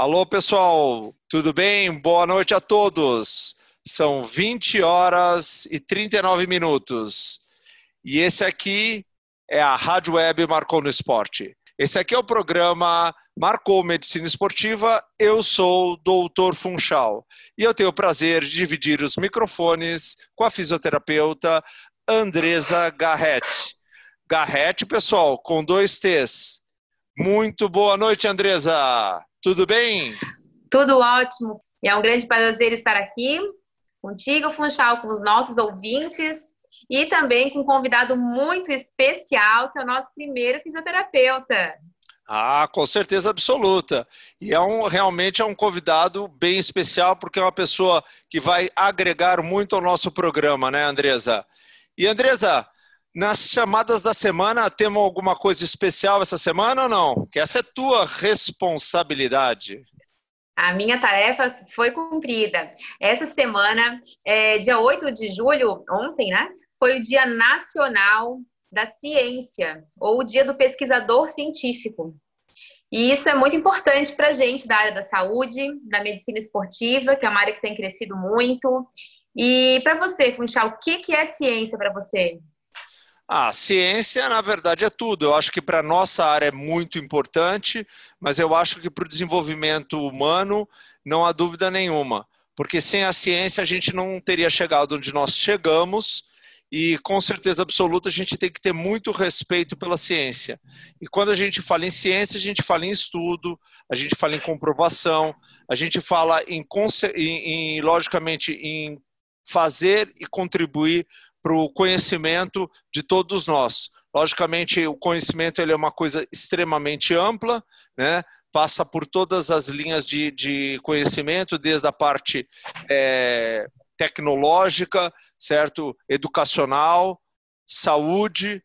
Alô, pessoal, tudo bem? Boa noite a todos. São 20 horas e 39 minutos. E esse aqui é a Rádio Web Marcou no Esporte. Esse aqui é o programa Marcou Medicina Esportiva. Eu sou o Doutor Funchal e eu tenho o prazer de dividir os microfones com a fisioterapeuta Andresa Garrett. Garrett, pessoal, com dois T's. Muito boa noite, Andresa. Tudo bem? Tudo ótimo. E é um grande prazer estar aqui contigo, Funchal, com os nossos ouvintes e também com um convidado muito especial, que é o nosso primeiro fisioterapeuta. Ah, com certeza absoluta. E é um, realmente é um convidado bem especial, porque é uma pessoa que vai agregar muito ao nosso programa, né, Andresa? E, Andresa, nas chamadas da semana, temos alguma coisa especial essa semana ou não? Que essa é tua responsabilidade. A minha tarefa foi cumprida. Essa semana, é, dia 8 de julho, ontem, né? Foi o Dia Nacional da Ciência, ou o Dia do Pesquisador Científico. E isso é muito importante para a gente da área da saúde, da medicina esportiva, que é uma área que tem crescido muito. E para você, Funchal, o que, que é ciência para você? A ciência, na verdade, é tudo. Eu acho que para a nossa área é muito importante, mas eu acho que para o desenvolvimento humano não há dúvida nenhuma. Porque sem a ciência a gente não teria chegado onde nós chegamos e com certeza absoluta a gente tem que ter muito respeito pela ciência. E quando a gente fala em ciência, a gente fala em estudo, a gente fala em comprovação, a gente fala em, em, em logicamente, em fazer e contribuir para o conhecimento de todos nós. Logicamente, o conhecimento ele é uma coisa extremamente ampla, né? passa por todas as linhas de, de conhecimento, desde a parte é, tecnológica, certo, educacional, saúde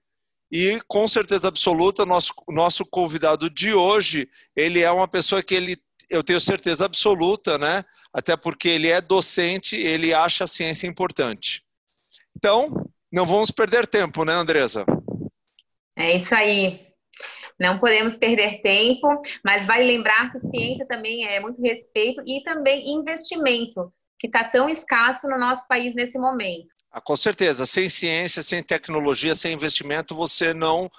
e com certeza absoluta nosso nosso convidado de hoje ele é uma pessoa que ele eu tenho certeza absoluta, né? Até porque ele é docente, ele acha a ciência importante. Então, não vamos perder tempo, né, Andresa? É isso aí. Não podemos perder tempo, mas vale lembrar que ciência também é muito respeito e também investimento, que está tão escasso no nosso país nesse momento. Ah, com certeza. Sem ciência, sem tecnologia, sem investimento, você não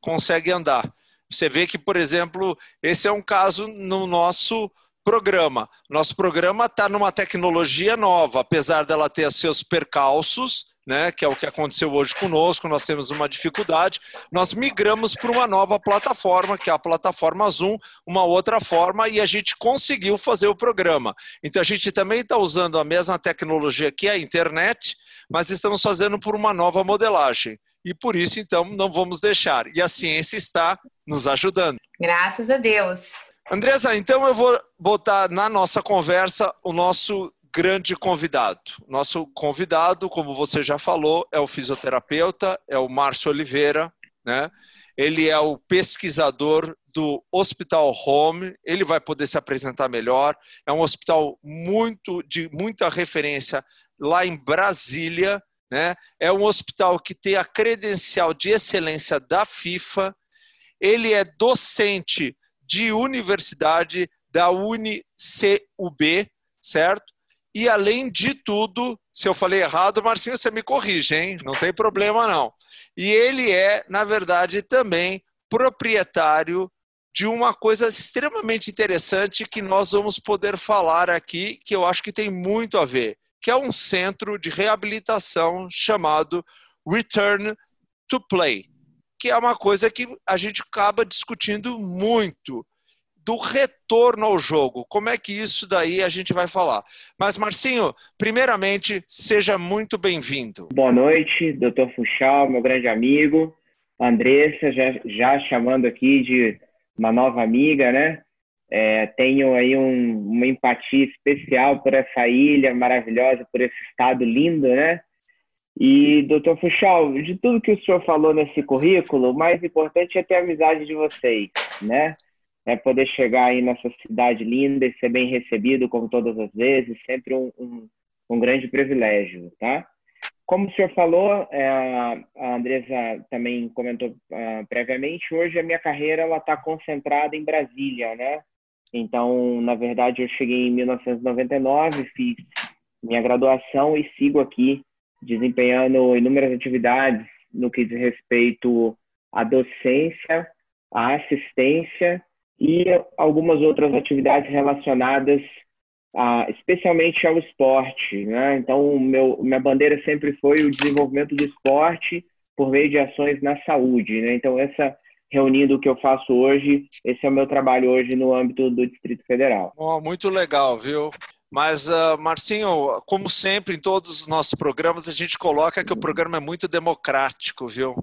consegue andar. Você vê que, por exemplo, esse é um caso no nosso programa. Nosso programa está numa tecnologia nova, apesar dela ter seus percalços, né, que é o que aconteceu hoje conosco, nós temos uma dificuldade, nós migramos para uma nova plataforma, que é a plataforma Zoom, uma outra forma, e a gente conseguiu fazer o programa. Então a gente também está usando a mesma tecnologia que é a internet, mas estamos fazendo por uma nova modelagem. E por isso, então, não vamos deixar. E a ciência está nos ajudando. Graças a Deus. Andresa, então eu vou botar na nossa conversa o nosso grande convidado. Nosso convidado, como você já falou, é o fisioterapeuta, é o Márcio Oliveira, né? Ele é o pesquisador do Hospital Home, ele vai poder se apresentar melhor. É um hospital muito de muita referência lá em Brasília, né? É um hospital que tem a credencial de excelência da FIFA. Ele é docente de universidade da UniCUB, certo? E além de tudo, se eu falei errado, Marcinho, você me corrige, hein? Não tem problema não. E ele é, na verdade, também proprietário de uma coisa extremamente interessante que nós vamos poder falar aqui, que eu acho que tem muito a ver, que é um centro de reabilitação chamado Return to Play, que é uma coisa que a gente acaba discutindo muito do retorno ao jogo. Como é que isso daí a gente vai falar? Mas, Marcinho, primeiramente, seja muito bem-vindo. Boa noite, doutor Fuchal, meu grande amigo. Andressa, já, já chamando aqui de uma nova amiga, né? É, tenho aí um, uma empatia especial por essa ilha maravilhosa, por esse estado lindo, né? E, doutor Fuchal, de tudo que o senhor falou nesse currículo, o mais importante é ter a amizade de vocês, né? é poder chegar aí nessa cidade linda e ser bem recebido como todas as vezes, sempre um, um, um grande privilégio, tá? Como o senhor falou, é, a Andresa também comentou uh, previamente, hoje a minha carreira ela está concentrada em Brasília, né? Então, na verdade, eu cheguei em 1999, fiz minha graduação e sigo aqui desempenhando inúmeras atividades no que diz respeito à docência, à assistência e algumas outras atividades relacionadas a, especialmente ao esporte. Né? Então, meu, minha bandeira sempre foi o desenvolvimento do esporte por meio de ações na saúde. Né? Então, essa reunindo o que eu faço hoje, esse é o meu trabalho hoje no âmbito do Distrito Federal. Oh, muito legal, viu? Mas, uh, Marcinho, como sempre, em todos os nossos programas, a gente coloca que o programa é muito democrático, viu?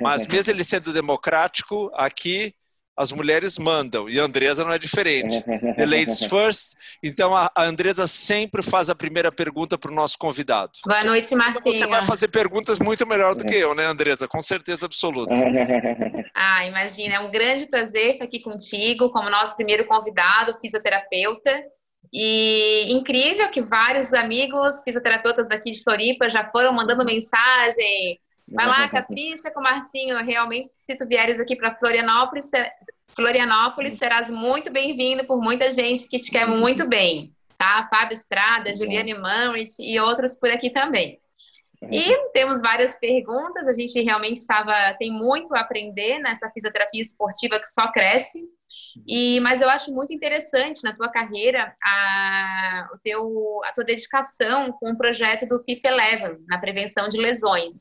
Mas mesmo ele sendo democrático, aqui as mulheres mandam e a Andresa não é diferente. The ladies first. Então a Andresa sempre faz a primeira pergunta para o nosso convidado. Boa noite, Marcinho. Você vai fazer perguntas muito melhor do que eu, né, Andresa? Com certeza absoluta. Ah, imagina, é um grande prazer estar aqui contigo como nosso primeiro convidado, fisioterapeuta. E incrível que vários amigos fisioterapeutas daqui de Floripa já foram mandando mensagem. Vai lá, capricha com o Marcinho. Realmente, se tu vieres aqui para Florianópolis, Florianópolis, serás muito bem-vindo por muita gente que te quer muito bem, tá? Fábio Estrada, Juliane Manrit e outros por aqui também. E temos várias perguntas. A gente realmente estava tem muito a aprender nessa fisioterapia esportiva que só cresce. E, mas eu acho muito interessante na tua carreira a, o teu, a tua dedicação com o projeto do FIFA Eleven na prevenção de lesões.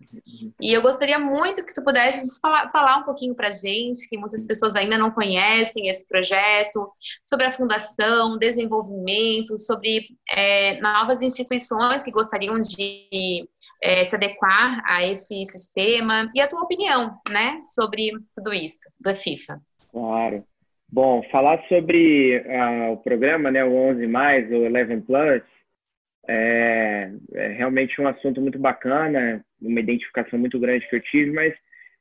E eu gostaria muito que tu pudesses falar, falar um pouquinho para gente, que muitas pessoas ainda não conhecem esse projeto, sobre a fundação, desenvolvimento, sobre é, novas instituições que gostariam de é, se adequar a esse sistema e a tua opinião, né, sobre tudo isso da FIFA. Claro. Bom, falar sobre uh, o programa, né, o 11 mais, o 11 plus, é, é, realmente um assunto muito bacana, uma identificação muito grande que eu tive, mas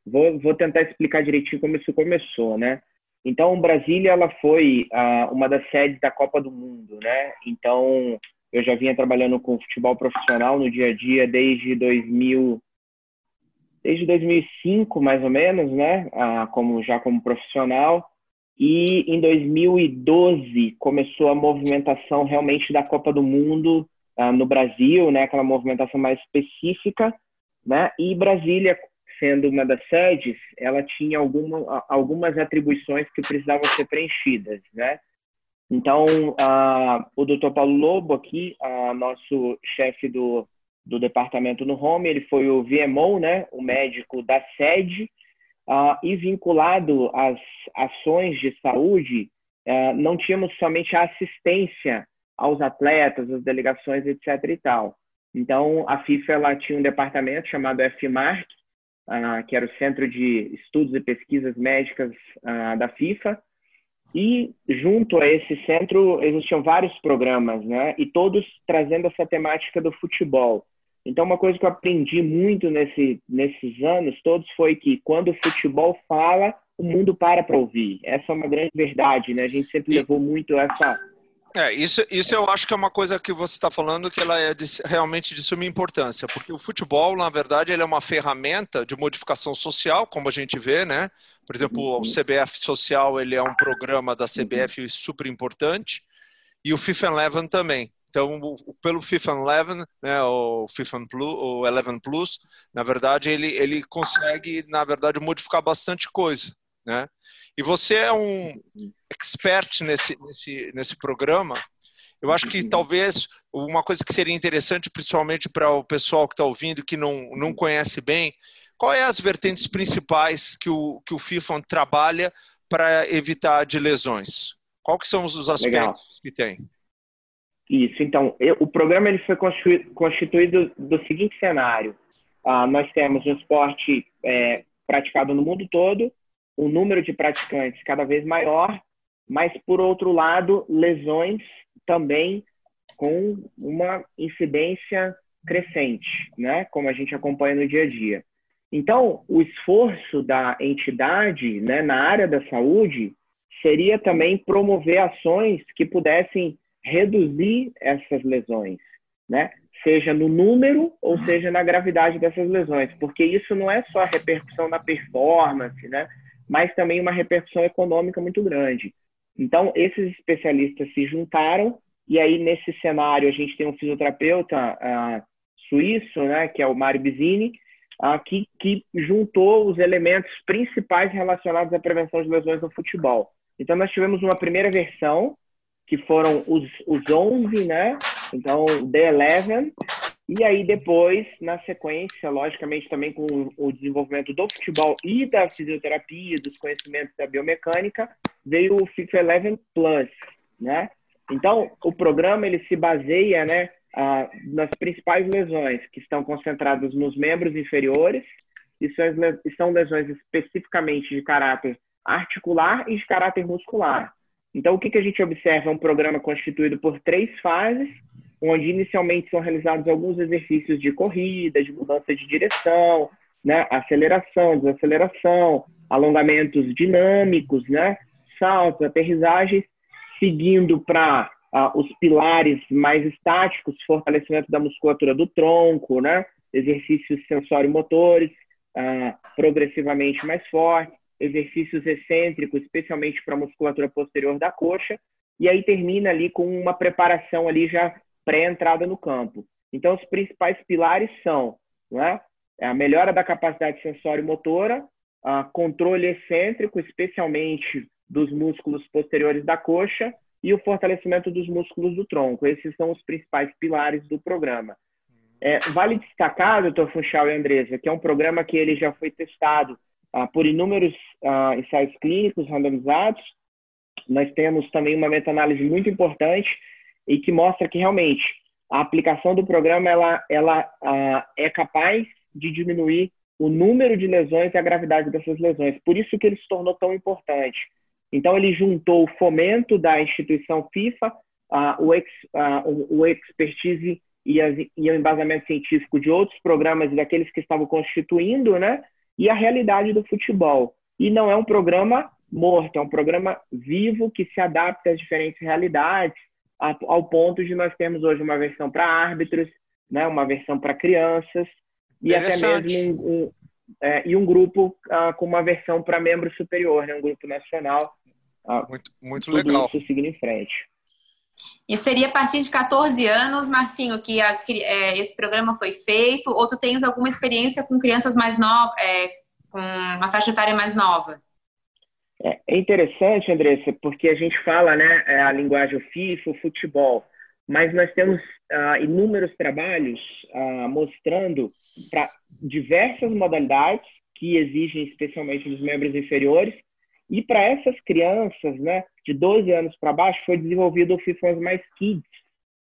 vou, vou tentar explicar direitinho como isso começou, né? Então, Brasília, ela foi uh, uma das sedes da Copa do Mundo, né? Então, eu já vinha trabalhando com futebol profissional no dia a dia desde 2000, desde 2005, mais ou menos, né? Uh, como já como profissional. E em 2012 começou a movimentação realmente da Copa do Mundo uh, no Brasil, né? Aquela movimentação mais específica, né? E Brasília, sendo uma das sedes, ela tinha alguma, algumas atribuições que precisavam ser preenchidas, né? Então, uh, o Dr. Paulo Lobo aqui, uh, nosso chefe do, do departamento no Home, ele foi o VMO, né? O médico da sede uh, e vinculado às ações de saúde, uh, não tínhamos somente a assistência aos atletas, às delegações, etc. e tal. Então, a FIFA ela tinha um departamento chamado FMARC, uh, que era o Centro de Estudos e Pesquisas Médicas da FIFA, e junto a esse centro existiam vários programas, né? E todos trazendo essa temática do futebol. Então, uma coisa que eu aprendi muito nesse, nesses anos todos foi que quando o futebol fala, o mundo para para ouvir. Essa é uma grande verdade, né? A gente sempre levou muito essa. É, isso, isso eu acho que é uma coisa que você está falando que ela é de, realmente de suma importância, porque o futebol, na verdade, ele é uma ferramenta de modificação social, como a gente vê, né? Por exemplo, o uhum. CBF Social, ele é um programa da CBF super importante, e o FIFA Eleven também. Então, pelo FIFA 11, né, o FIFA Plus, o 11 Plus, na verdade, ele, ele consegue, na verdade, modificar bastante coisa, né? E você é um expert nesse, nesse, nesse programa. Eu acho que talvez uma coisa que seria interessante, principalmente para o pessoal que está ouvindo, que não, não conhece bem, qual é as vertentes principais que o, que o FIFA trabalha para evitar de lesões? Qual que são os aspectos Legal. que tem? Isso, então, eu, o programa ele foi constituído, constituído do seguinte cenário. Ah, nós temos um esporte é, praticado no mundo todo, um número de praticantes cada vez maior, mas, por outro lado, lesões também com uma incidência crescente, né? como a gente acompanha no dia a dia. Então, o esforço da entidade né, na área da saúde seria também promover ações que pudessem reduzir essas lesões, né? Seja no número ou uhum. seja na gravidade dessas lesões, porque isso não é só a repercussão na performance, né? Mas também uma repercussão econômica muito grande. Então, esses especialistas se juntaram e aí, nesse cenário, a gente tem um fisioterapeuta uh, suíço, né, que é o Mário Bizzini, uh, que, que juntou os elementos principais relacionados à prevenção de lesões no futebol. Então, nós tivemos uma primeira versão, que foram os, os 11, né? Então, The Eleven. E aí, depois, na sequência, logicamente, também com o desenvolvimento do futebol e da fisioterapia, dos conhecimentos da biomecânica, veio o FIFA Eleven Plus, né? Então, o programa ele se baseia né, nas principais lesões que estão concentradas nos membros inferiores, e são lesões especificamente de caráter articular e de caráter muscular. Então, o que, que a gente observa? É um programa constituído por três fases, onde inicialmente são realizados alguns exercícios de corrida, de mudança de direção, né, aceleração, desaceleração, alongamentos dinâmicos, né, saltos, aterrissagens, seguindo para uh, os pilares mais estáticos, fortalecimento da musculatura do tronco, né? exercícios sensório-motores uh, progressivamente mais fortes, exercícios excêntricos, especialmente para a musculatura posterior da coxa, e aí termina ali com uma preparação ali já pré-entrada no campo. Então, os principais pilares são né, a melhora da capacidade sensório-motora, controle excêntrico, especialmente dos músculos posteriores da coxa e o fortalecimento dos músculos do tronco. Esses são os principais pilares do programa. É, vale destacar, doutor Funchal e Andresa, que é um programa que ele já foi testado por inúmeros ah, ensaios clínicos randomizados. Nós temos também uma meta-análise muito importante e que mostra que realmente a aplicação do programa ela, ela ah, é capaz de diminuir o número de lesões e a gravidade dessas lesões. Por isso que ele se tornou tão importante. Então, ele juntou o fomento da instituição FIFA, o, ex, o, expertise e, as, e, o embasamento científico de outros programas e daqueles que estavam constituindo, né? E a realidade do futebol. E não é um programa morto, é um programa vivo que se adapta às diferentes realidades, ao ponto de nós termos hoje uma versão para árbitros, né? Uma versão para crianças e até mesmo um, um é, e um grupo uh, com uma versão para membro superior, né? um grupo nacional. Uh, muito muito legal. Isso seguindo em frente. E seria a partir de 14 anos, Marcinho, que as, é, esse programa foi feito, ou tu tens alguma experiência com crianças mais novas, é, com uma faixa etária mais nova? É, é interessante, Andressa, porque a gente fala né, é, a linguagem FIFA, o futebol mas nós temos uh, inúmeros trabalhos uh, mostrando para diversas modalidades que exigem especialmente dos membros inferiores e para essas crianças, né, de 12 anos para baixo, foi desenvolvido o FIFA Mais Kids,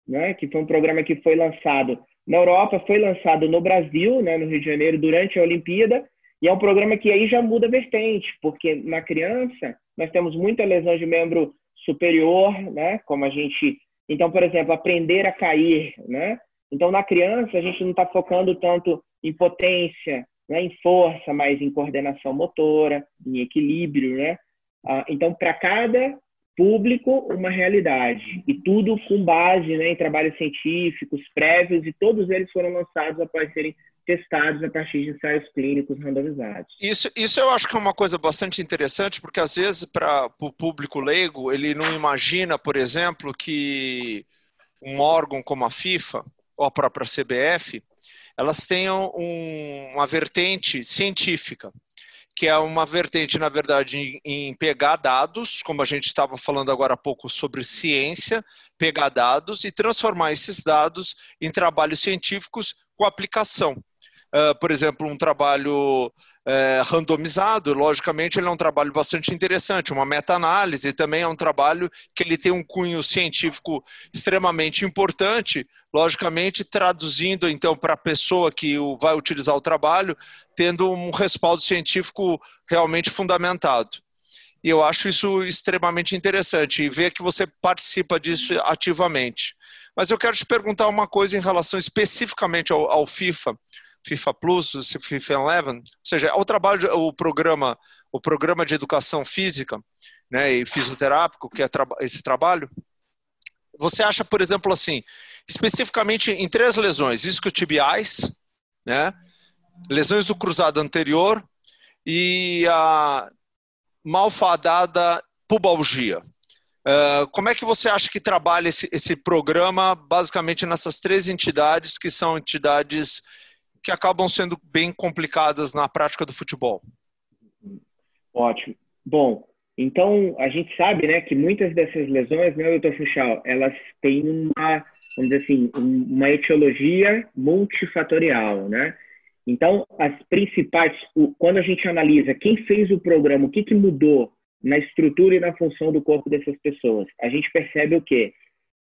né, que foi um programa que foi lançado na Europa, foi lançado no Brasil, né, no Rio de Janeiro, durante a Olimpíada, e é um programa que aí já muda a vertente, porque na criança nós temos muita lesão de membro superior, né, como a gente então, por exemplo, aprender a cair, né? Então, na criança, a gente não está focando tanto em potência, né, em força, mas em coordenação motora, em equilíbrio, né? Ah, então, para cada público, uma realidade. E tudo com base né, em trabalhos científicos prévios, e todos eles foram lançados após serem testados a partir de ensaios clínicos randomizados. Isso, isso eu acho que é uma coisa bastante interessante, porque às vezes para o público leigo, ele não imagina, por exemplo, que um órgão como a FIFA ou a própria CBF, elas tenham um, uma vertente científica, que é uma vertente, na verdade, em, pegar dados, como a gente estava falando agora há pouco sobre ciência, pegar dados e transformar esses dados em trabalhos científicos com aplicação. Uh, por exemplo, um trabalho uh, randomizado, logicamente ele é um trabalho bastante interessante, uma meta-análise, também é um trabalho que ele tem um cunho científico extremamente importante, logicamente traduzindo então para a pessoa que vai utilizar o trabalho, tendo um respaldo científico realmente fundamentado. E eu acho isso extremamente interessante e ver que você participa disso ativamente. Mas eu quero te perguntar uma coisa em relação especificamente ao, ao FIFA. FIFA Plus, FIFA 11, ou seja, é o trabalho, o programa, o programa de educação física, né, e fisioterápico, que é esse trabalho. Você acha, por exemplo, assim, especificamente em três lesões, isquiotibiais, né, lesões do cruzado anterior e a malfadada pubalgia. Uh, como é que você acha que trabalha esse, esse programa, basicamente nessas três entidades, que são entidades que acabam sendo bem complicadas na prática do futebol? Ótimo. Bom, então a gente sabe né, que muitas dessas lesões, né, doutor Fuchal, elas têm uma, vamos dizer assim, uma etiologia multifatorial, né? Então, as principais, quando a gente analisa quem fez o programa, o que, que mudou na estrutura e na função do corpo dessas pessoas, a gente percebe o quê?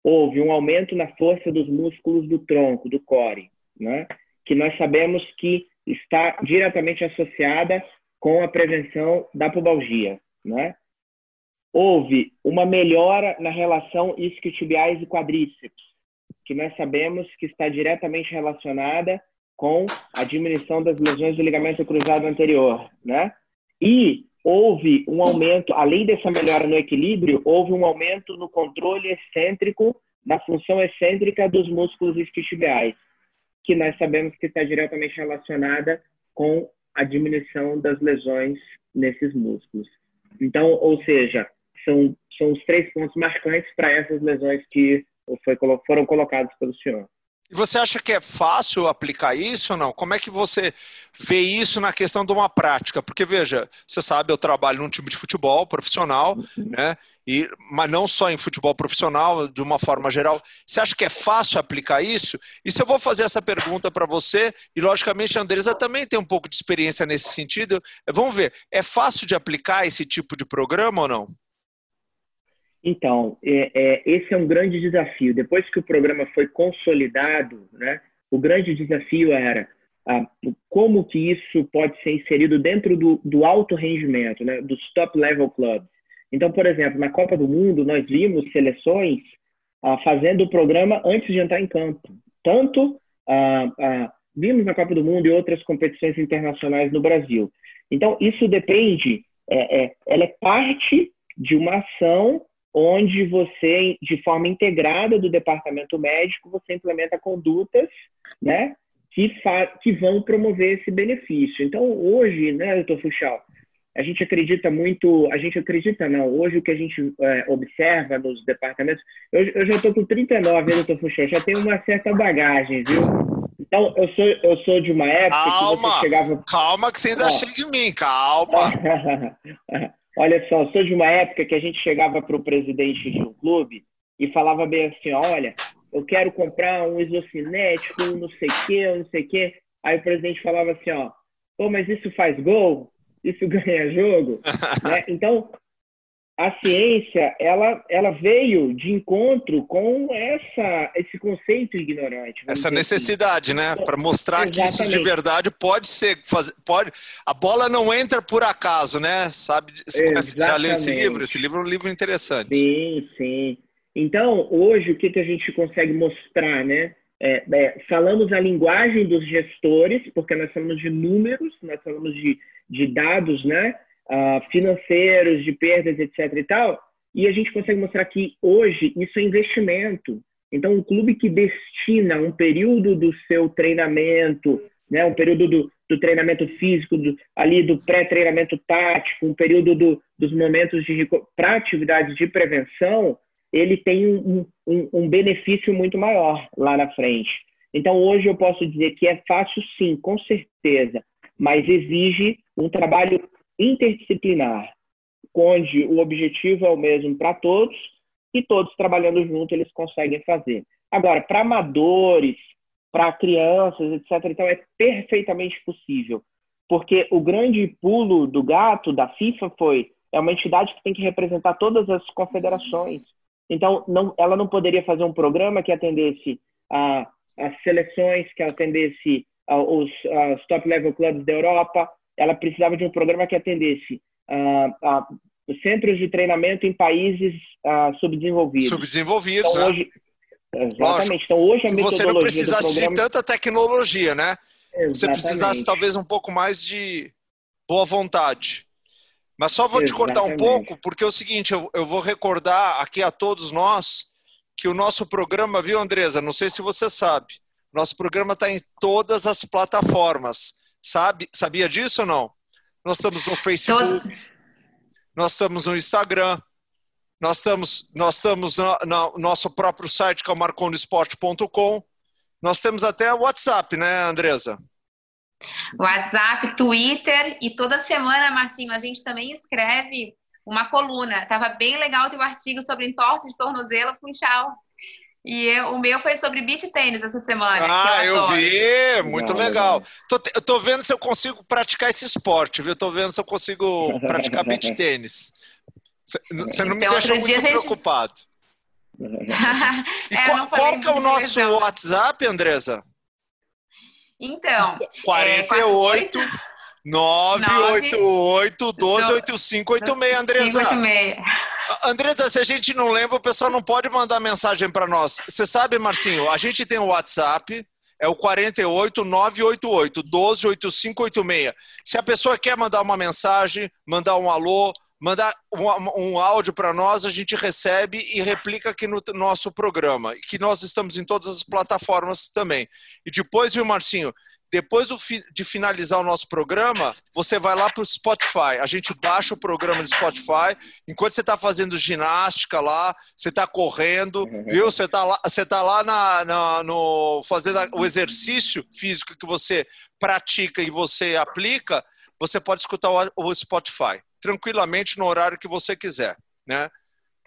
Houve um aumento na força dos músculos do tronco, do core, né? Que nós sabemos que está diretamente associada com a prevenção da pubalgia. Né? Houve uma melhora na relação isquiotibiais e quadríceps, que nós sabemos que está diretamente relacionada com a diminuição das lesões do ligamento cruzado anterior, né? E houve um aumento, além dessa melhora no equilíbrio, houve um aumento no controle excêntrico da função excêntrica dos músculos isquiotibiais, que nós sabemos que está diretamente relacionada com a diminuição das lesões nesses músculos. Então, ou seja, são, são os três pontos marcantes para essas lesões que foi, foram colocados pelo senhor. E você acha que é fácil aplicar isso ou não? Como é que você vê isso na questão de uma prática? Porque, veja, você sabe, eu trabalho num time de futebol profissional, né? E, mas não só em futebol profissional, de uma forma geral. Você acha que é fácil aplicar isso? E se eu vou fazer essa pergunta para você, e logicamente a Andresa também tem um pouco de experiência nesse sentido, vamos ver, é fácil de aplicar esse tipo de programa ou não? Então, é, é, esse é um grande desafio. Depois que o programa foi consolidado, né, o grande desafio era ah, como que isso pode ser inserido dentro do, do alto rendimento, né, dos top level clubs. Então, por exemplo, na Copa do Mundo, nós vimos seleções ah, fazendo o programa antes de entrar em campo. Tanto ah, ah vimos na Copa do Mundo e outras competições internacionais no Brasil. Então, isso depende, é, é, ela é parte de uma ação onde você, de forma integrada do departamento médico, você implementa condutas, né, que, que vão promover esse benefício. Então, hoje, né, doutor Fuchal, a gente acredita muito, a gente acredita não, hoje o que a gente é, observa nos departamentos, eu, eu já estou com 39, né, doutor Fuchal, já tenho uma certa bagagem, viu? Então, eu sou, eu sou de uma época calma, que você chegava... Calma, que você ainda chega em mim, calma. Olha só, sou de uma época que a gente chegava para o presidente de um clube e falava bem assim, olha, eu quero comprar um isocinético, um não sei o quê, um não sei o quê. Aí o presidente falava assim, ó, pô, mas isso faz gol? Isso ganha jogo? né? Então, a ciência ela, ela veio de encontro com essa, esse conceito ignorante. Essa assim. necessidade, assim. né? Para mostrar Exatamente. que isso de verdade pode ser. Faz, pode, a bola não entra por acaso, né? Sabe? Você conhece, já leu esse livro? Esse livro é um livro interessante. Sim, sim. Então, hoje, o que, que a gente consegue mostrar, né? É, é, falamos a linguagem dos gestores, porque nós falamos de números, nós falamos de, de dados, né? Uh, financeiros, de perdas, etc. e tal, e a gente consegue mostrar que hoje isso é investimento. Então, um clube que destina um período do seu treinamento, né, um período do, do treinamento físico, do, ali do pré-treinamento tático, um período do, dos momentos de para atividades de prevenção, ele tem um, um, um benefício muito maior lá na frente. Então, hoje eu posso dizer que é fácil, sim, com certeza, mas exige um trabalho interdisciplinar, onde o objetivo é o mesmo para todos e todos trabalhando junto eles conseguem fazer. Agora, para amadores, para crianças, etc., então é perfeitamente possível, porque o grande pulo do gato da FIFA foi é uma entidade que tem que representar todas as confederações. Então, não, ela não poderia fazer um programa que atendesse a, as seleções, que atendesse os, os top level clubs da Europa, ela precisava de um programa que atendesse uh, uh, centros de treinamento em países uh, subdesenvolvidos. Subdesenvolvidos, então, né? Hoje, exatamente. Lógico. Então, hoje a Você não precisasse programa... de tanta tecnologia, né? Exatamente. Você precisasse talvez um pouco mais de boa vontade. Mas só vou Exatamente. te cortar um pouco, porque é o seguinte, eu, eu vou recordar aqui a todos nós que o nosso programa, viu, Andresa? Não sei se você sabe. Nosso programa está em todas as plataformas. Sabe, sabia disso ou não? Nós estamos no Facebook, nós estamos no Instagram, Nós estamos, nós estamos no nosso próprio site, que é o marconesport.com. Nós temos até o WhatsApp, né, Andresa? WhatsApp, Twitter e toda semana, Marcinho, a gente também escreve uma coluna. Tava bem legal o teu artigo sobre entorse de tornozelo funchal. E eu, o meu foi sobre beach tênis essa semana. Ah, eu, eu vi, muito legal. Tô, tô vendo se eu consigo praticar esse esporte, viu? Tô vendo se eu consigo praticar beach tênis. Você não me então, deixa muito gente... preocupado. é, qual, qual que é o nosso WhatsApp, Andresa? Então, 48 é, 988 12 8586, Andresa. Andresa, se a gente não lembra, o pessoal não pode mandar mensagem para nós. Você sabe, Marcinho, a gente tem o WhatsApp, é o 48 988 12 8586. Se a pessoa quer mandar uma mensagem, mandar um alô, mandar um, um áudio para nós, a gente recebe e replica aqui no nosso programa. Que nós estamos em todas as plataformas também. E depois, viu, Marcinho? Depois de finalizar o nosso programa, você vai lá para o Spotify. A gente baixa o programa do Spotify. Enquanto você está fazendo ginástica lá, você está correndo, viu? Você está lá, você tá lá na, na, no, fazendo o exercício físico que você pratica e você aplica, você pode escutar o, o Spotify tranquilamente no horário que você quiser, né?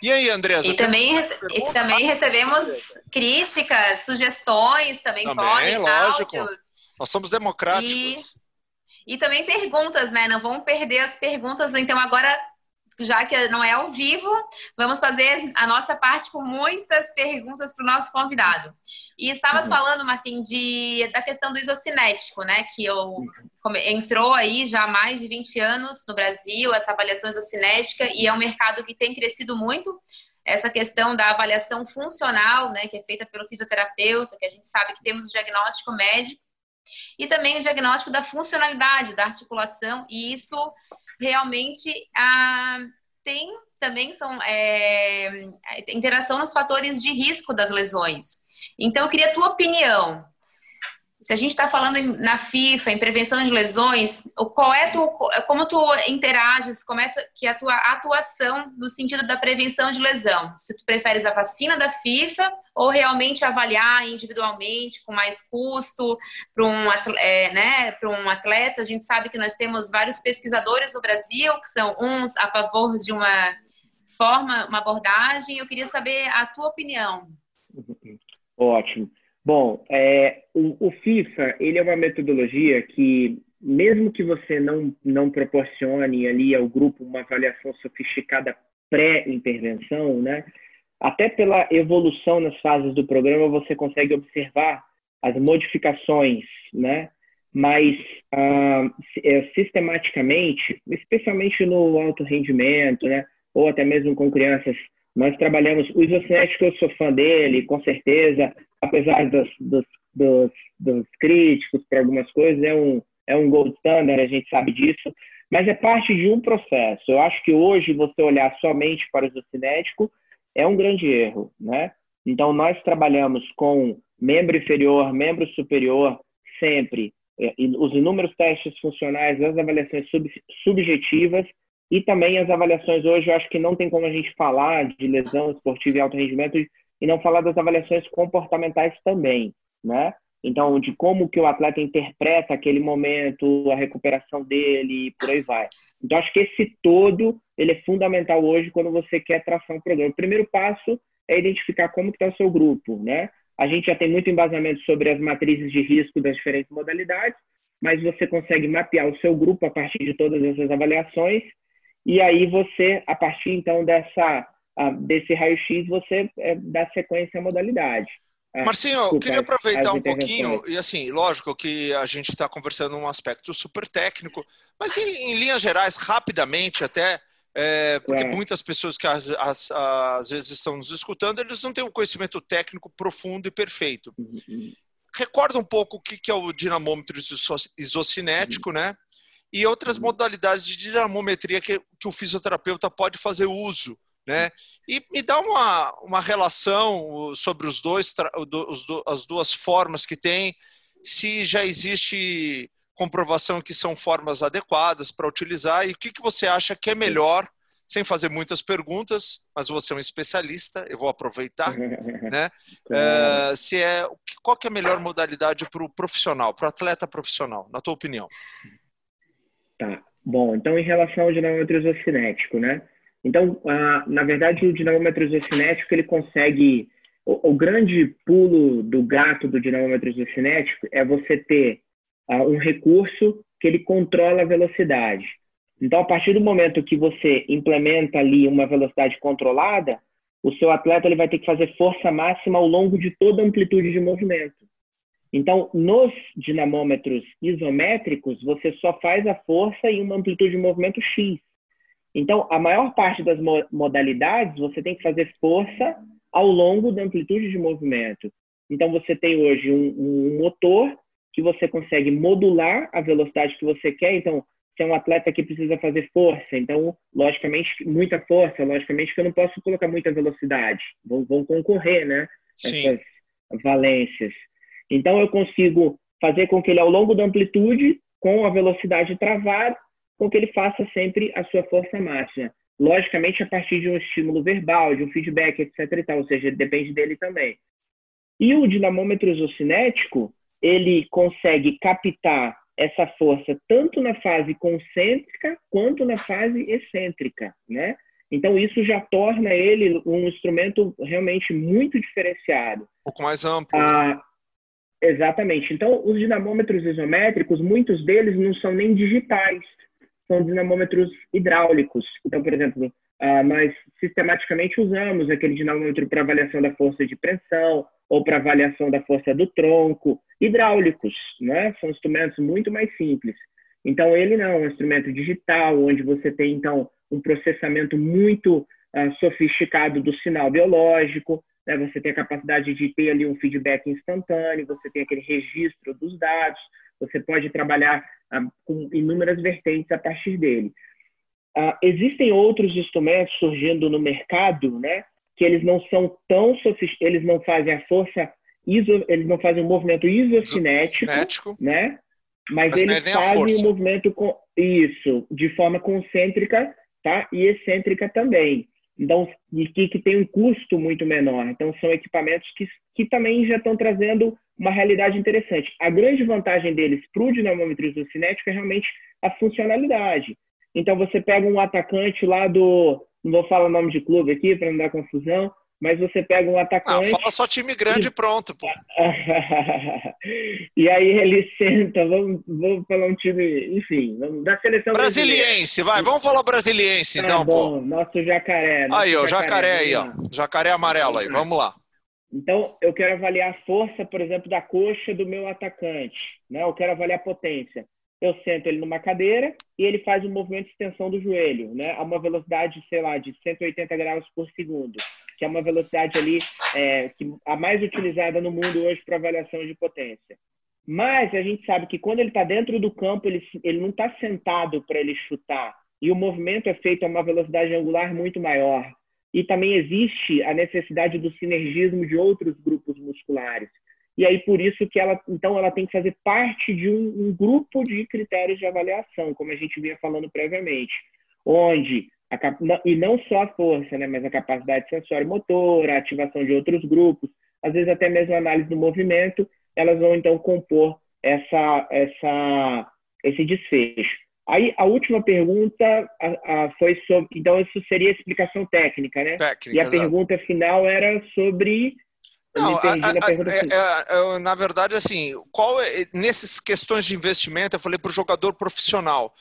E aí, Andresa? E também, e também recebemos críticas, sugestões, também, também podem, lógico. Áudios. Nós somos democráticos. E, e também perguntas, né? Não vamos perder as perguntas. Então, agora, já que não é ao vivo, vamos fazer a nossa parte com muitas perguntas para o nosso convidado. E estavas uhum. falando, assim, de, da questão do isocinético, né? Que eu, entrou aí já há mais de 20 anos no Brasil, essa avaliação isocinética, e é um mercado que tem crescido muito. Essa questão da avaliação funcional, né? Que é feita pelo fisioterapeuta, que a gente sabe que temos o diagnóstico médico, e também o diagnóstico da funcionalidade da articulação, e isso realmente ah, tem também são é, interação nos fatores de risco das lesões. Então, eu queria a tua opinião se a gente está falando na FIFA, em prevenção de lesões, qual é tu, como tu interages, como é que é a tua atuação no sentido da prevenção de lesão? Se tu preferes a vacina da FIFA ou realmente avaliar individualmente com mais custo para um, é, né, um atleta? A gente sabe que nós temos vários pesquisadores no Brasil que são uns a favor de uma forma, uma abordagem. Eu queria saber a tua opinião. Ótimo. Bom, é, o, o, FIFA ele é uma metodologia que, mesmo que você não, não proporcione ali ao grupo uma avaliação sofisticada pré-intervenção, né, até pela evolução nas fases do programa você consegue observar as modificações, né, mas ah, é, sistematicamente, especialmente no alto rendimento, né, ou até mesmo com crianças nós trabalhamos, o Isocinético eu sou fã dele, com certeza, apesar dos, dos, dos, dos críticos para algumas coisas, é um, é um gold standard, a gente sabe disso, mas é parte de um processo. Eu acho que hoje você olhar somente para o isocinético é um grande erro, né? Então, nós trabalhamos com membro inferior, membro superior, sempre. É, os inúmeros testes funcionais, as avaliações sub, subjetivas e também as avaliações hoje, eu acho que não tem como a gente falar de lesão esportiva e alto rendimento e não falar das avaliações comportamentais também, né? Então, de como que o atleta interpreta aquele momento, a recuperação dele, por aí vai. Então, acho que esse todo, ele é fundamental hoje quando você quer traçar um programa. O primeiro passo é identificar como está o seu grupo, né? A gente já tem muito embasamento sobre as matrizes de risco das diferentes modalidades, mas você consegue mapear o seu grupo a partir de todas essas avaliações e aí você, a partir então dessa desse raio-x, você é, dá sequência à modalidade. Ah, Marcinho, eu queria aproveitar um pouquinho, e assim, lógico que a gente está conversando um aspecto super técnico, mas em, em linhas gerais, rapidamente até, é, porque é. muitas pessoas que às, às, às, vezes estão nos escutando, eles não têm um conhecimento técnico profundo e perfeito. Uhum. Recorda um pouco o que, que é o dinamômetro isocinético, uhum. né? e outras uhum. modalidades de dinamometria que, que o fisioterapeuta pode fazer uso. Né? E me dá uma, uma relação sobre os dois, os, as duas formas que tem, se já existe comprovação que são formas adequadas para utilizar e o que, que você acha que é melhor sem fazer muitas perguntas, mas você é um especialista, eu vou aproveitar, né? É, se é, qual que é a melhor modalidade para o profissional, para o atleta profissional, na tua opinião? Tá. Bom, então em relação ao dinamômetro isocinético, né? Então, ah, na verdade, o dinamômetro isocinético ele consegue o, o, grande pulo do gato do dinamômetro isocinético é você ter uh, um recurso que ele controla a velocidade. Então, a partir do momento que você implementa ali uma velocidade controlada, o seu atleta ele vai ter que fazer força máxima ao longo de toda a amplitude de movimento. Então, nos dinamômetros isométricos, você só faz a força em uma amplitude de movimento X. Então, a maior parte das modalidades, você tem que fazer força ao longo da amplitude de movimento. Então, você tem hoje um, um motor que você consegue modular a velocidade que você quer. Então, se é um atleta que precisa fazer força, então, logicamente, muita força, logicamente que eu não posso colocar muita velocidade. Vão, vão concorrer, né? Sim. Essas valências. Então, eu consigo fazer com que ele, ao longo da amplitude, com a velocidade travada, com que ele faça sempre a sua força máxima logicamente a partir de um estímulo verbal, de um feedback, etc. E tal, ou seja, depende dele também. E o dinamômetro isocinético, ele consegue captar essa força tanto na fase concêntrica quanto na fase excêntrica, né? Então isso já torna ele um instrumento realmente muito diferenciado. Um pouco mais amplo. Ah, exatamente. Então os dinamômetros isométricos, muitos deles não são nem digitais são dinamômetros hidráulicos. Então, por exemplo, uh, nós sistematicamente usamos aquele dinamômetro para avaliação da força de pressão ou para avaliação da força do tronco, hidráulicos, né? São instrumentos muito mais simples. Então, ele não é um instrumento digital, onde você tem, então, um processamento muito uh, sofisticado do sinal biológico, né? você tem a capacidade de ter ali um feedback instantâneo, você tem aquele registro dos dados, você pode trabalhar ah, com inúmeras vertentes a partir dele. Ah, existem outros instrumentos surgindo no mercado, né? Que eles não são tão sofisticados, eles não fazem a força iso, eles não fazem o movimento isocinético, Cinético. né? Mas, Mas eles fazem o movimento com isso de forma concêntrica, tá? E excêntrica também. Então, e que, que tem um custo muito menor. Então, são equipamentos que, que também já estão trazendo uma realidade interessante. A grande vantagem deles para o dinamômetro isocinético é realmente a funcionalidade. Então, você pega um atacante lá do. Não vou falar o nome de clube aqui para não dar confusão, mas você pega um atacante. Não, fala só time grande e pronto, pô. e aí ele senta, vamos, vamos falar um time, enfim, vamos, da seleção Brasiliense, vai, vamos falar brasiliense tá então, bom, pô. Nosso jacaré. Nosso aí, ó, jacaré, jacaré aí, ó. Jacaré amarelo aí, vamos lá. Então, eu quero avaliar a força, por exemplo, da coxa do meu atacante. Né? Eu quero avaliar a potência. Eu sento ele numa cadeira e ele faz um movimento de extensão do joelho, né? a uma velocidade, sei lá, de 180 graus por segundo, que é uma velocidade ali é, que, a mais utilizada no mundo hoje para avaliação de potência. Mas a gente sabe que quando ele está dentro do campo, ele, ele não está sentado para ele chutar. E o movimento é feito a uma velocidade angular muito maior e também existe a necessidade do sinergismo de outros grupos musculares. E aí por isso que ela, então, ela tem que fazer parte de um, um grupo de critérios de avaliação, como a gente vinha falando previamente, onde a, e não só a força, né, mas a capacidade sensória motora, a ativação de outros grupos, às vezes até mesmo a análise do movimento, elas vão então compor essa, essa, esse desfecho. Aí a última pergunta a, a, foi sobre. Então, isso seria explicação técnica, né? Técnica, e a pergunta final era sobre. Não, a, é, é, na verdade, assim, qual é, nessas questões de investimento, eu falei para o jogador profissional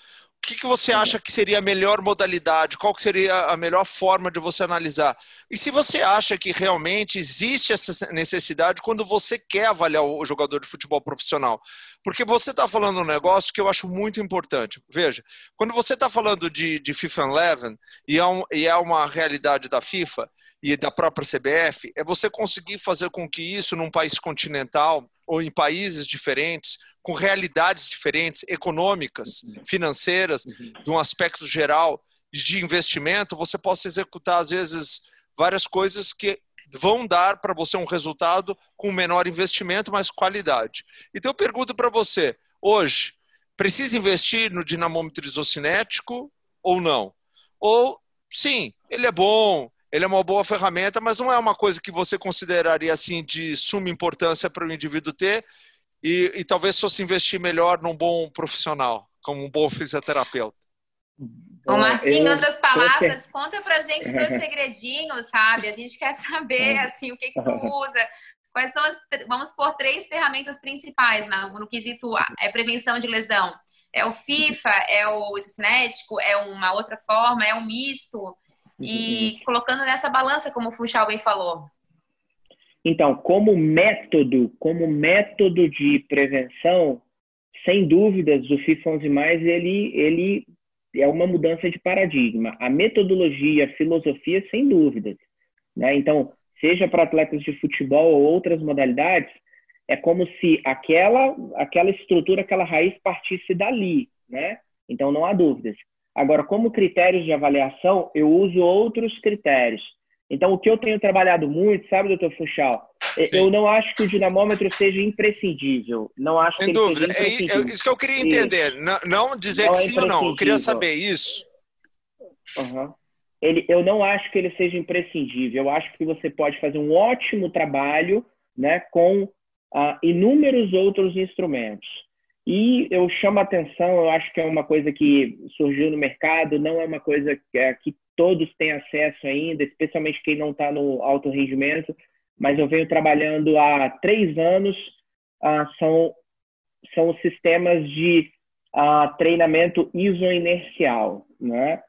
que, que você acha que seria a melhor modalidade? Qual que seria a melhor forma de você analisar? E se você acha que realmente existe essa necessidade quando você quer avaliar o jogador de futebol profissional? Porque você está falando um negócio que eu acho muito importante. Veja, quando você está falando de, de FIFA 11 e é, um, e é uma realidade da FIFA e da própria CBF, é você conseguir fazer com que isso num país continental ou em países diferentes com realidades diferentes, econômicas, uhum. financeiras, uhum. de um aspecto geral de investimento, você possa executar, às vezes, várias coisas que vão dar para você um resultado com menor investimento, mas qualidade. Então, eu pergunto para você, hoje, precisa investir no dinamômetro isocinético ou não? Ou sim, ele é bom, ele é uma boa ferramenta, mas não é uma coisa que você consideraria assim de suma importância para o indivíduo ter e, e talvez fosse investir melhor num bom profissional, como um bom fisioterapeuta. Ô, Marcinho, em outras palavras, conta pra gente os teus segredinhos, sabe? A gente quer saber, assim, o que, que tu usa, quais são as, vamos por três ferramentas principais no, no quesito é prevenção de lesão. É o FIFA, é o cinético, é uma outra forma, é um misto e colocando nessa balança, como o Funchal bem falou. Então, como método, como método de prevenção, sem dúvidas, o FIFA 11+, ele, ele é uma mudança de paradigma. A metodologia, a filosofia, sem dúvidas. Né? Então, seja para atletas de futebol ou outras modalidades, é como se aquela, aquela estrutura, aquela raiz partisse dali, né? Então, não há dúvidas. Agora, como critérios de avaliação, eu uso outros critérios. Então, o que eu tenho trabalhado muito, sabe, doutor Funchal? Eu não acho que o dinamômetro seja imprescindível. Não acho Sem que dúvida. É, é, isso que eu queria entender. Não, não dizer não que é sim ou não. Eu queria saber isso. Uhum. Ele, eu não acho que ele seja imprescindível. Eu acho que você pode fazer um ótimo trabalho né, com uh, inúmeros outros instrumentos. E eu chamo a atenção, eu acho que é uma coisa que surgiu no mercado, não é uma coisa que, é, que todos têm acesso ainda, especialmente quem não está no alto rendimento, mas eu venho trabalhando há três anos, ah, são, são sistemas de ah, treinamento isoinercial, né?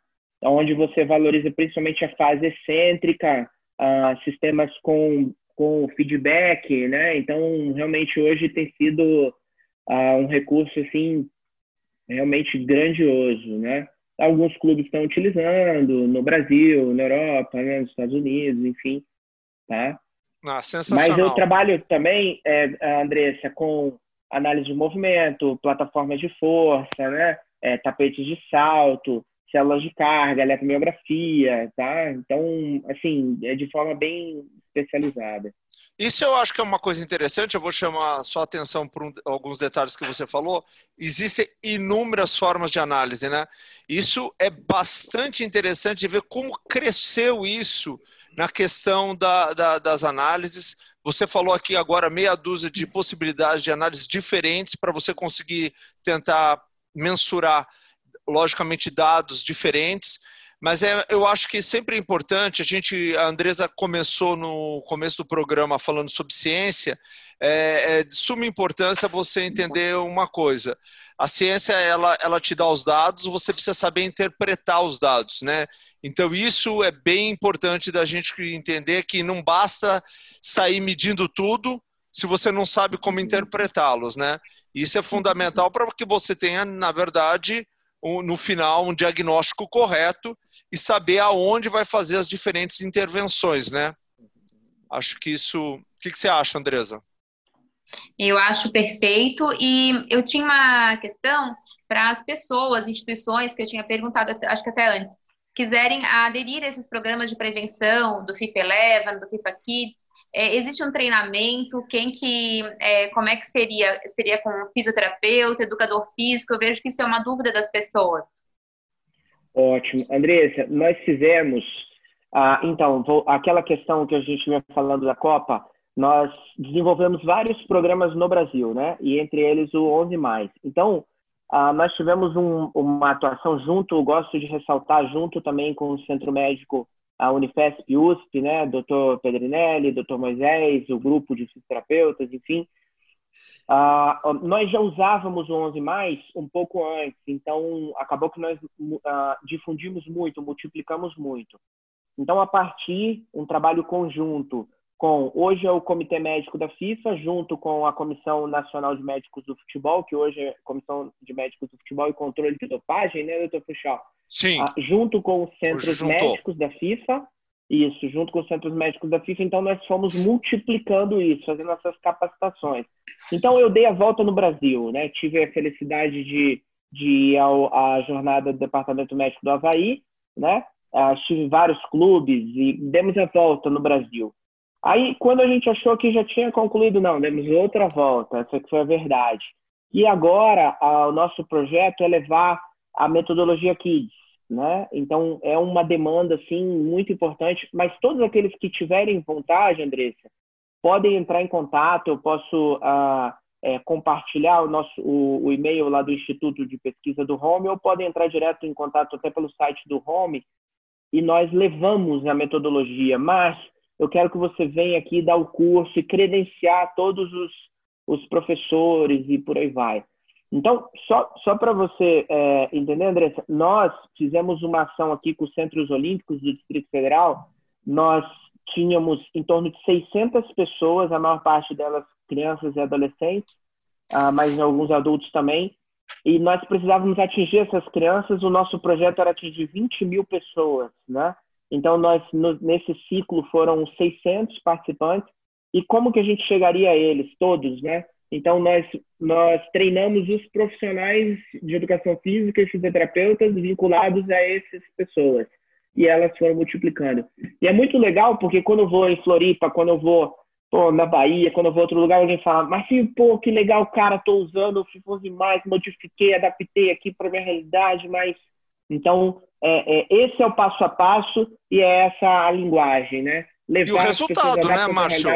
onde você valoriza principalmente a fase excêntrica, ah, sistemas com, com feedback, né? Então, realmente hoje tem sido a um recurso assim realmente grandioso, né? Alguns clubes estão utilizando no Brasil, na Europa, né, nos Estados Unidos, enfim, tá? Ah, sensacional. Mas eu trabalho também, é, Andressa, com análise de movimento, plataformas de força, né? É, tapetes de salto, células de carga, eletromiografia, tá? Então, assim, é de forma bem especializada. Isso eu acho que é uma coisa interessante, eu vou chamar sua atenção por um, alguns detalhes que você falou. Existem inúmeras formas de análise, né? Isso é bastante interessante de ver como cresceu isso na questão da, da, das análises. Você falou aqui agora meia dúzia de possibilidades de análises diferentes para você conseguir tentar mensurar, logicamente, dados diferentes. Mas é, eu acho que sempre é importante, a gente, a Andresa começou no começo do programa falando sobre ciência, é, é de suma importância você entender uma coisa. A ciência, ela, ela te dá os dados, você precisa saber interpretar os dados, né? Então, isso é bem importante da gente entender que não basta sair medindo tudo se você não sabe como interpretá-los, né? Isso é fundamental para que você tenha, na verdade, no final um diagnóstico correto e saber aonde vai fazer as diferentes intervenções, né? Acho que isso. O que, que você acha, Andresa? Eu acho perfeito e eu tinha uma questão para as pessoas, instituições que eu tinha perguntado, acho que até antes, quiserem aderir a esses programas de prevenção do FIFA Eleven, do FIFA Kids, é, existe um treinamento? Quem que, é, como é que seria? Seria com fisioterapeuta, educador físico? Eu vejo que isso é uma dúvida das pessoas. Ótimo. Andressa, nós fizemos, ah, então, vou, aquela questão que a gente vinha falando da Copa, nós desenvolvemos vários programas no Brasil, né? E entre eles o 11 Mais. Então, ah, nós tivemos um, uma atuação junto, gosto de ressaltar, junto também com o Centro Médico a Unifesp USP, né, doutor Pedrinelli, doutor Moisés, o grupo de fisioterapeutas, enfim. Uh, nós já usávamos o 11 mais um pouco antes, então acabou que nós uh, difundimos muito, multiplicamos muito. Então, a partir um trabalho conjunto com hoje é o Comitê Médico da FIFA, junto com a Comissão Nacional de Médicos do Futebol, que hoje é Comissão de Médicos do Futebol e Controle de Dopagem, né, doutor Fuxal? Sim. Ah, junto com os centros médicos da FIFA, isso, junto com os centros médicos da FIFA, então nós fomos multiplicando isso, fazendo essas capacitações. Então eu dei a volta no Brasil, né? Tive a felicidade de, de ir ao, à jornada do Departamento Médico do Havaí, né? Ah, estive em vários clubes e demos a volta no Brasil. Aí, quando a gente achou que já tinha concluído, não, demos outra volta, essa que foi a verdade. E agora, a, o nosso projeto é levar a metodologia Kids, né? Então é uma demanda assim muito importante, mas todos aqueles que tiverem vontade, Andressa, podem entrar em contato, eu posso ah, é, compartilhar o nosso o, o, e-mail lá do Instituto de Pesquisa do Home ou podem entrar direto em contato até pelo site do Home e nós levamos a metodologia, mas eu quero que você venha aqui dar o curso e credenciar todos os, os professores e por aí vai. Então, só, só para você é, entender, Andressa, nós fizemos uma ação aqui com os Centros Olímpicos do Distrito Federal. Nós tínhamos em torno de 600 pessoas, a maior parte delas crianças e adolescentes, ah, mas alguns adultos também. E nós precisávamos atingir essas crianças. O nosso projeto era atingir 20 mil pessoas, né? Então, nós, no, nesse ciclo, foram 600 participantes. E como que a gente chegaria a eles, todos, né? Então, nós, nós treinamos os profissionais de educação física e fisioterapeutas vinculados a essas pessoas. E elas foram multiplicando. E é muito legal, porque quando eu vou em Floripa, quando eu vou pô, na Bahia, quando eu vou a outro lugar, alguém fala, mas pô, que legal, cara, tô usando, fiz demais, modifiquei, adaptei aqui para minha realidade, mas... Então, é, é, esse é o passo a passo e é essa a linguagem, né? Levar e o resultado, né, Márcio?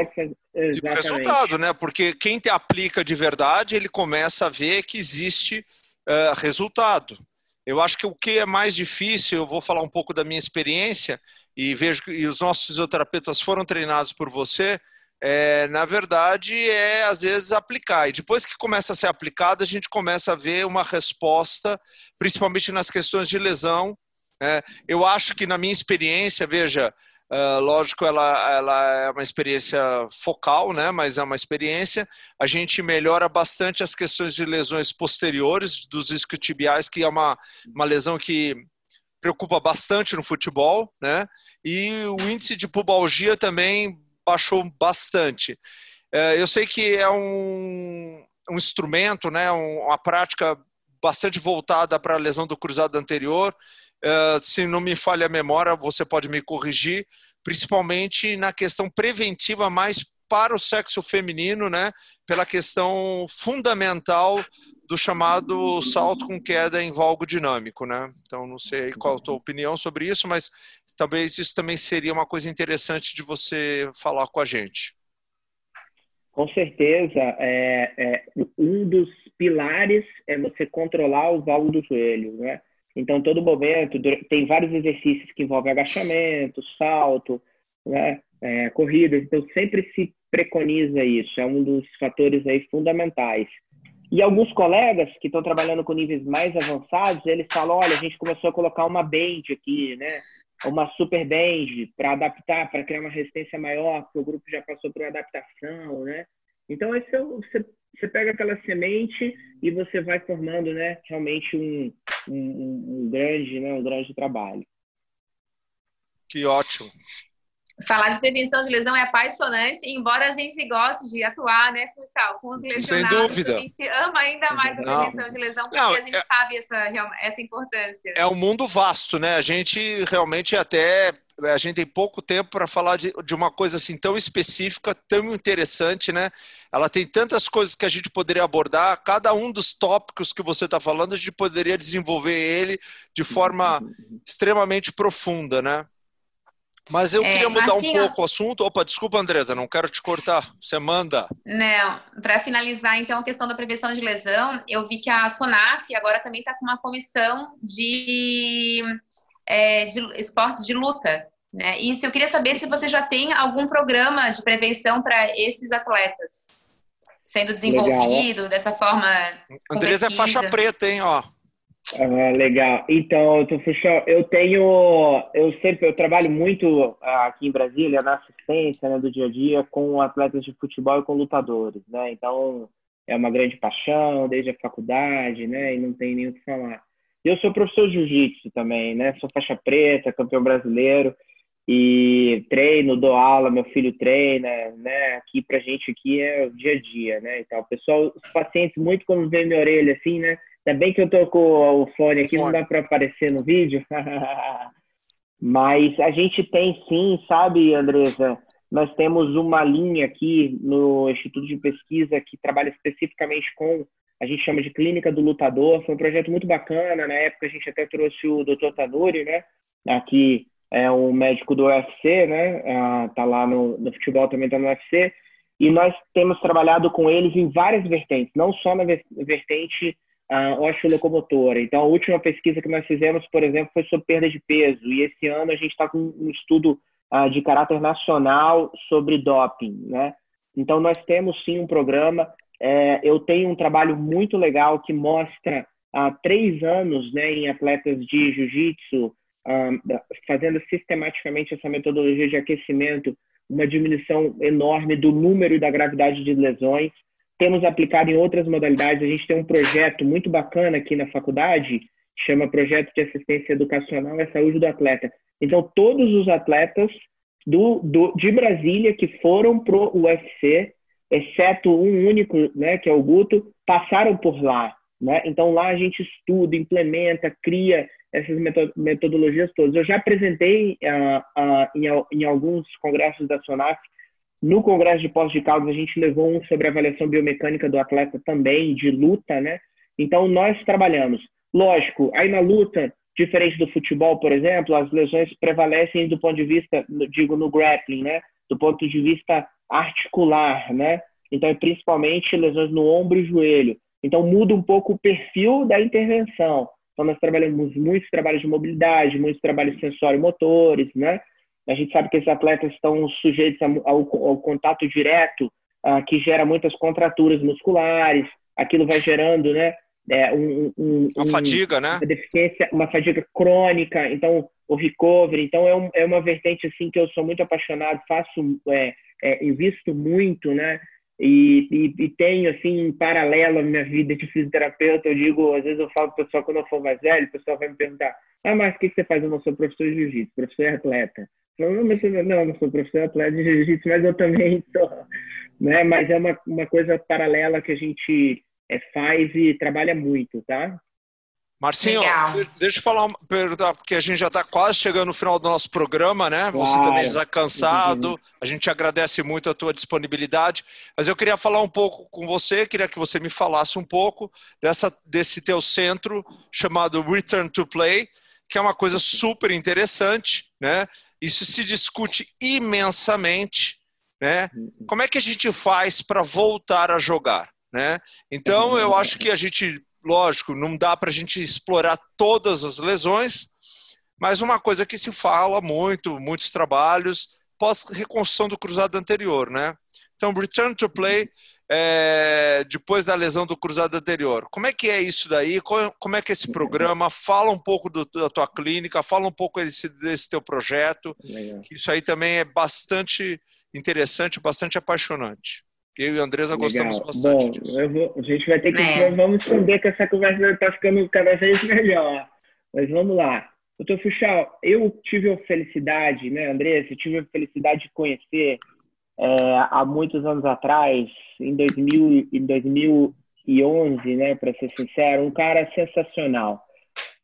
E o resultado, né? Porque quem te aplica de verdade, ele começa a ver que existe uh, resultado. Eu acho que o que é mais difícil, eu vou falar um pouco da minha experiência, e vejo que os nossos fisioterapeutas foram treinados por você, é, na verdade, é às vezes aplicar. E depois que começa a ser aplicado, a gente começa a ver uma resposta, principalmente nas questões de lesão. É, eu acho que, na minha experiência, veja, Uh, lógico, ela, ela é uma experiência focal, né? mas é uma experiência. A gente melhora bastante as questões de lesões posteriores dos isquiotibiais, que é uma, uma lesão que preocupa bastante no futebol, né? E o índice de pubalgia também baixou bastante. Uh, eu sei que é um, um instrumento, né? Um, uma prática bastante voltada para a lesão do cruzado anterior, Uh, se não me falha a memória, você pode me corrigir, principalmente na questão preventiva mais para o sexo feminino, né, pela questão fundamental do chamado salto com queda em valgo dinâmico, né? Então não sei qual a tua opinião sobre isso, mas talvez isso também seria uma coisa interessante de você falar com a gente. Com certeza, é, é um dos pilares é você controlar o valgo do joelho, né? Então, todo momento, tem vários exercícios que envolvem agachamento, salto, né, é, corridas. Então, sempre se preconiza isso. É um dos fatores aí fundamentais. E alguns colegas que estão trabalhando com níveis mais avançados, eles falam, olha, a gente começou a colocar uma band aqui, né? Uma super band para adaptar, para criar uma resistência maior, porque o grupo já passou por uma adaptação, né? Então, esse é o, você, você pega aquela semente e você vai formando, né? Realmente um, um, um grande, né, um grande trabalho. Que ótimo. Falar de prevenção de lesão é apaixonante, embora a gente goste de atuar, né, Funchal, com os lesionados. Sem dúvida. A gente ama ainda mais a prevenção Não. de lesão, porque Não, a gente é... sabe essa, essa importância. É um mundo vasto, né? A gente realmente até a gente tem pouco tempo para falar de, de uma coisa assim tão específica, tão interessante, né? Ela tem tantas coisas que a gente poderia abordar. Cada um dos tópicos que você está falando, a gente poderia desenvolver ele de forma extremamente profunda, né? Mas eu é, queria mudar assim, um pouco o assunto. Opa, desculpa, Andresa, não quero te cortar. Você manda. Não, para finalizar, então, a questão da prevenção de lesão, eu vi que a SONAF agora também está com uma comissão de, é, de esportes de luta. Né? E se eu queria saber se você já tem algum programa de prevenção para esses atletas sendo desenvolvido Legal. dessa forma. Andresa é faixa preta, hein? Ó. Ah, legal. Então, eu tenho, eu sempre, eu trabalho muito aqui em Brasília na assistência né, do dia a dia com atletas de futebol e com lutadores, né? Então, é uma grande paixão desde a faculdade, né? E não tem nem o que falar. Eu sou professor de jiu-jitsu também, né? Sou faixa preta, campeão brasileiro e treino, dou aula, meu filho treina, né? Aqui pra gente aqui é o dia a dia, né? Então, o pessoal, os pacientes muito quando vê minha orelha assim, né? Ainda bem que eu tô com o fone aqui, não dá para aparecer no vídeo. Mas a gente tem sim, sabe, Andresa? nós temos uma linha aqui no Instituto de Pesquisa que trabalha especificamente com, a gente chama de Clínica do Lutador. Foi um projeto muito bacana. Na época, a gente até trouxe o Dr. Tanuri, né? Aqui é um médico do UFC, né? Ah, tá lá no, no futebol, também tá no UFC. E nós temos trabalhado com eles em várias vertentes, não só na vertente uh, osteolocomotora. Então, a última pesquisa que nós fizemos, por exemplo, foi sobre perda de peso. E esse ano a gente está com um estudo uh, de caráter nacional sobre doping, né? Então, nós temos sim um programa. É, eu tenho um trabalho muito legal que mostra há três anos né, em atletas de jiu-jitsu, fazendo sistematicamente essa metodologia de aquecimento, uma diminuição enorme do número e da gravidade de lesões. Temos aplicado em outras modalidades. A gente tem um projeto muito bacana aqui na faculdade, chama Projeto de Assistência Educacional e Saúde do Atleta. Então, todos os atletas do, do, de Brasília que foram para o UFC, exceto um único, né, que é o Guto, passaram por lá. Né? Então, lá a gente estuda, implementa, cria essas metodologias todas. Eu já apresentei uh, uh, em, em, alguns congressos da SONAF. No congresso de pós de Caldas, a gente levou um sobre avaliação biomecânica do atleta também, de luta, né? Então, nós trabalhamos. Lógico, aí na luta, diferente do futebol, por exemplo, as lesões prevalecem do ponto de vista, digo, no grappling, né? Do ponto de vista articular, né? Então, principalmente lesões no ombro e joelho. Então, muda um pouco o perfil da intervenção. Então, nós trabalhamos muitos trabalhos de mobilidade, muitos trabalhos sensório-motores, né? A gente sabe que esses atletas estão sujeitos ao, ao contato direto, uh, que gera muitas contraturas musculares, aquilo vai gerando, né? É, um, um, uma um, fadiga, né? Uma deficiência, uma fadiga crônica, então o recovery, então é, é uma vertente assim que eu sou muito apaixonado, faço, é, é, invisto muito, né? E, e, e, tenho, assim, em paralelo a minha vida de fisioterapeuta, eu digo, às vezes eu falo para o pessoal, quando eu for mais velho, o pessoal vai me perguntar, ah, mas o que, você faz? Eu não sou professor de jiu-jitsu, professor e atleta. Eu, não, mas, não, não sou professor atleta de jiu-jitsu, mas eu também sou, né? Mas é uma, uma coisa paralela que a gente é, faz e trabalha muito, tá? Marcinho, Legal. deixa eu falar, perguntar, porque a gente já está quase chegando no final do nosso programa, né? Você claro. também está cansado. Uhum. A gente agradece muito a tua disponibilidade. Mas eu queria falar um pouco com você, queria que você me falasse um pouco dessa, desse teu centro chamado Return to Play, que é uma coisa super interessante, né? Isso se discute imensamente, né? Como é que a gente faz para voltar a jogar? Né? Então, eu acho que a gente lógico, não dá para a gente explorar todas as lesões, mas uma coisa que se fala muito, muitos trabalhos, pós-reconstrução do cruzado anterior, né? Então, return to play é, depois da lesão do cruzado anterior. Como é que é isso daí? Como é que é esse programa? Fala um pouco do, da tua clínica, fala um pouco desse, desse teu projeto. Isso aí também é bastante interessante, bastante apaixonante. Eu e a Andresa Legal. gostamos bastante Bom, disso. Vou, a gente vai ter que. É. Vamos esconder que essa conversa está ficando cada vez melhor. Mas vamos lá. Doutor Fuxal, eu tive a felicidade, né, Andressa? Eu tive a felicidade de conhecer é, há muitos anos atrás, em, 2000, em 2011, né, para ser sincero, um cara sensacional.